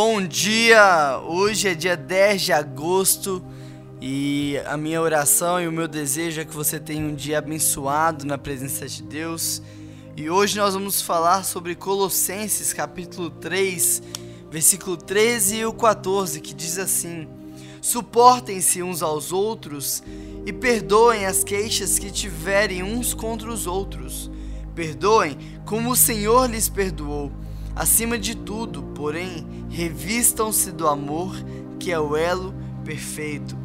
Bom dia! Hoje é dia 10 de agosto e a minha oração e o meu desejo é que você tenha um dia abençoado na presença de Deus. E hoje nós vamos falar sobre Colossenses capítulo 3, versículo 13 e o 14, que diz assim: Suportem-se uns aos outros e perdoem as queixas que tiverem uns contra os outros. Perdoem como o Senhor lhes perdoou. Acima de tudo, porém, revistam-se do amor, que é o elo perfeito.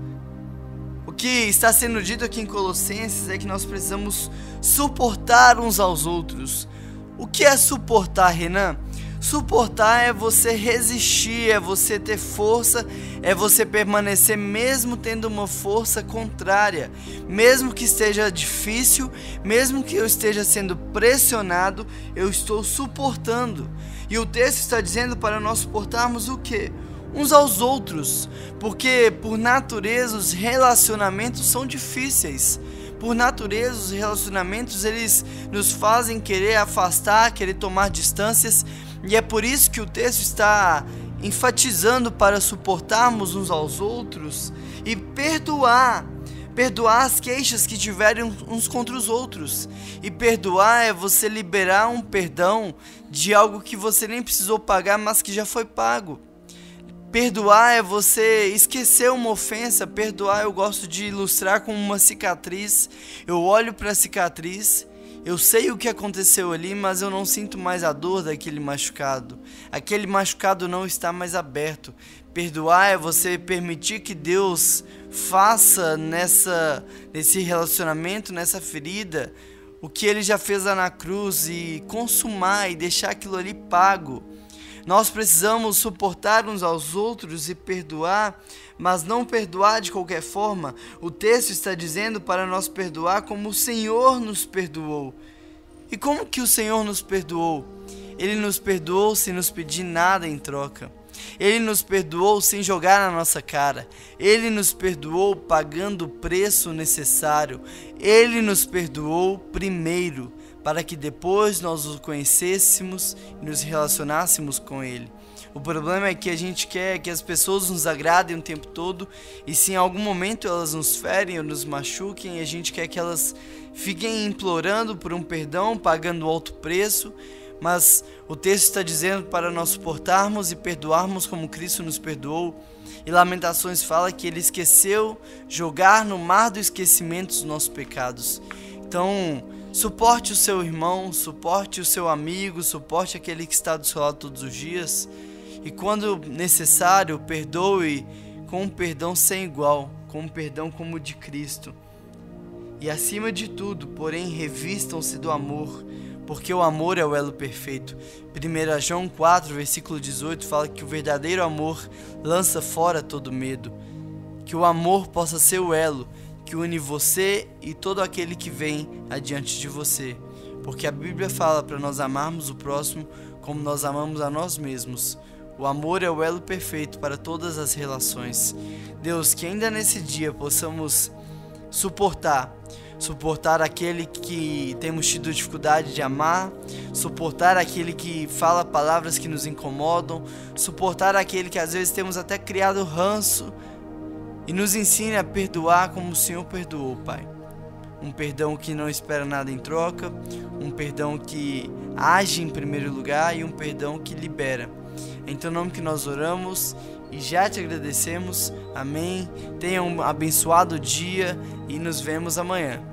O que está sendo dito aqui em Colossenses é que nós precisamos suportar uns aos outros. O que é suportar, Renan? Suportar é você resistir, é você ter força, é você permanecer mesmo tendo uma força contrária, mesmo que esteja difícil, mesmo que eu esteja sendo pressionado, eu estou suportando. E o texto está dizendo para nós suportarmos o que? Uns aos outros, porque por natureza os relacionamentos são difíceis. Por natureza, os relacionamentos eles nos fazem querer afastar, querer tomar distâncias, e é por isso que o texto está enfatizando para suportarmos uns aos outros e perdoar. Perdoar as queixas que tiverem uns contra os outros. E perdoar é você liberar um perdão de algo que você nem precisou pagar, mas que já foi pago. Perdoar é você esquecer uma ofensa. Perdoar eu gosto de ilustrar com uma cicatriz. Eu olho para a cicatriz eu sei o que aconteceu ali, mas eu não sinto mais a dor daquele machucado. Aquele machucado não está mais aberto. Perdoar é você permitir que Deus faça nessa nesse relacionamento, nessa ferida, o que ele já fez lá na cruz e consumar e deixar aquilo ali pago. Nós precisamos suportar uns aos outros e perdoar, mas não perdoar de qualquer forma. O texto está dizendo para nós perdoar como o Senhor nos perdoou. E como que o Senhor nos perdoou? Ele nos perdoou sem nos pedir nada em troca. Ele nos perdoou sem jogar na nossa cara. Ele nos perdoou pagando o preço necessário. Ele nos perdoou primeiro para que depois nós o conhecêssemos e nos relacionássemos com Ele. O problema é que a gente quer que as pessoas nos agradem o tempo todo e se em algum momento elas nos ferem ou nos machuquem, a gente quer que elas fiquem implorando por um perdão, pagando alto preço. Mas o texto está dizendo para nós suportarmos e perdoarmos como Cristo nos perdoou. E Lamentações fala que ele esqueceu jogar no mar do esquecimento os nossos pecados. Então, Suporte o seu irmão, suporte o seu amigo, suporte aquele que está do seu lado todos os dias. E quando necessário, perdoe com um perdão sem igual, com um perdão como o de Cristo. E acima de tudo, porém, revistam-se do amor, porque o amor é o elo perfeito. 1 João 4, versículo 18 fala que o verdadeiro amor lança fora todo medo. Que o amor possa ser o elo que une você e todo aquele que vem adiante de você. Porque a Bíblia fala para nós amarmos o próximo como nós amamos a nós mesmos. O amor é o elo perfeito para todas as relações. Deus, que ainda nesse dia possamos suportar, suportar aquele que temos tido dificuldade de amar, suportar aquele que fala palavras que nos incomodam, suportar aquele que às vezes temos até criado ranço e nos ensine a perdoar como o Senhor perdoou, Pai. Um perdão que não espera nada em troca, um perdão que age em primeiro lugar e um perdão que libera. Em teu nome que nós oramos e já te agradecemos. Amém. Tenha um abençoado dia e nos vemos amanhã.